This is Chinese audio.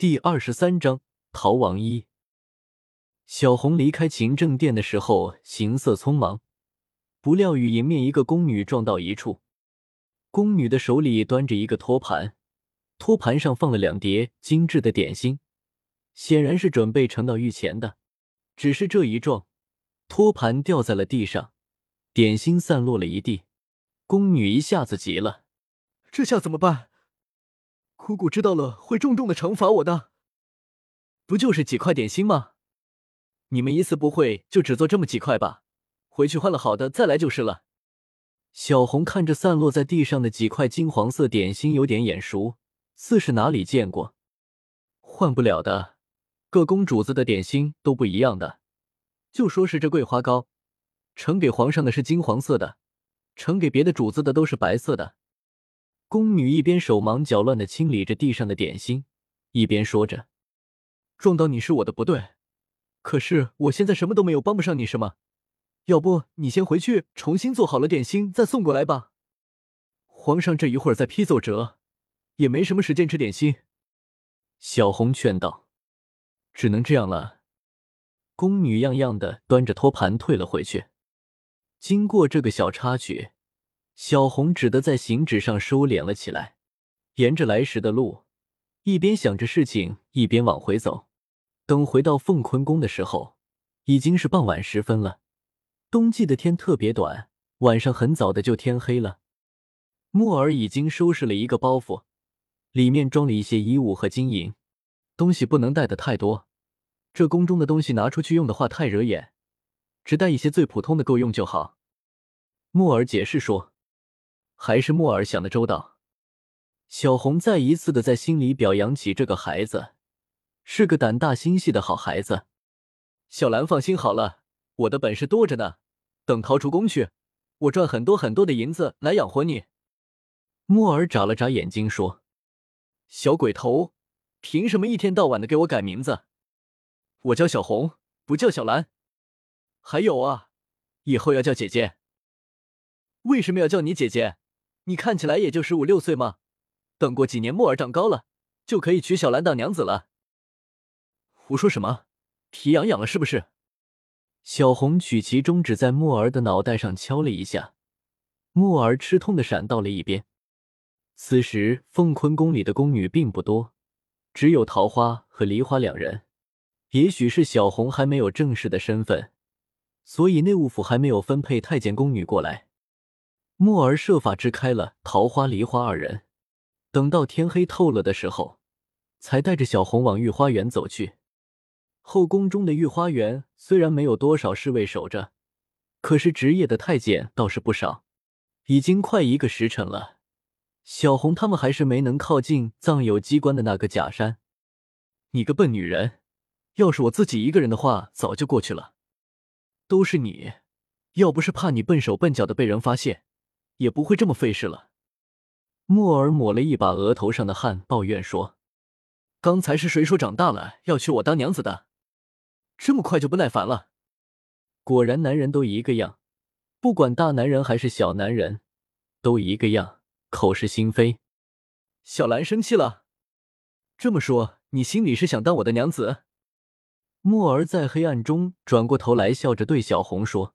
第二十三章逃亡一。小红离开勤政殿的时候，行色匆忙，不料与迎面一个宫女撞到一处。宫女的手里端着一个托盘，托盘上放了两碟精致的点心，显然是准备盛到御前的。只是这一撞，托盘掉在了地上，点心散落了一地。宫女一下子急了：“这下怎么办？”姑姑知道了会重重的惩罚我的。不就是几块点心吗？你们一次不会就只做这么几块吧？回去换了好的再来就是了。小红看着散落在地上的几块金黄色点心，有点眼熟，似是哪里见过。换不了的，各公主子的点心都不一样的。就说是这桂花糕，呈给皇上的是金黄色的，呈给别的主子的都是白色的。宫女一边手忙脚乱的清理着地上的点心，一边说着：“撞到你是我的不对，可是我现在什么都没有，帮不上你什么。要不你先回去重新做好了点心再送过来吧。皇上这一会儿在批奏折，也没什么时间吃点心。”小红劝道：“只能这样了。”宫女样样的端着托盘退了回去。经过这个小插曲。小红只得在行止上收敛了起来，沿着来时的路，一边想着事情，一边往回走。等回到凤坤宫的时候，已经是傍晚时分了。冬季的天特别短，晚上很早的就天黑了。木儿已经收拾了一个包袱，里面装了一些衣物和金银，东西不能带的太多。这宫中的东西拿出去用的话太惹眼，只带一些最普通的够用就好。木儿解释说。还是木儿想的周到。小红再一次的在心里表扬起这个孩子，是个胆大心细的好孩子。小兰放心好了，我的本事多着呢。等逃出宫去，我赚很多很多的银子来养活你。木儿眨了眨眼睛说：“小鬼头，凭什么一天到晚的给我改名字？我叫小红，不叫小兰。还有啊，以后要叫姐姐。为什么要叫你姐姐？”你看起来也就十五六岁嘛，等过几年木儿长高了，就可以娶小兰当娘子了。胡说什么？皮痒痒了是不是？小红取其中指在木儿的脑袋上敲了一下，木儿吃痛的闪到了一边。此时凤坤宫里的宫女并不多，只有桃花和梨花两人。也许是小红还没有正式的身份，所以内务府还没有分配太监宫女过来。木儿设法支开了桃花、梨花二人，等到天黑透了的时候，才带着小红往御花园走去。后宫中的御花园虽然没有多少侍卫守着，可是值夜的太监倒是不少。已经快一个时辰了，小红他们还是没能靠近藏有机关的那个假山。你个笨女人，要是我自己一个人的话，早就过去了。都是你，要不是怕你笨手笨脚的被人发现。也不会这么费事了。莫尔抹了一把额头上的汗，抱怨说：“刚才是谁说长大了要娶我当娘子的？这么快就不耐烦了？”果然，男人都一个样，不管大男人还是小男人，都一个样，口是心非。小兰生气了，这么说，你心里是想当我的娘子？莫儿在黑暗中转过头来，笑着对小红说。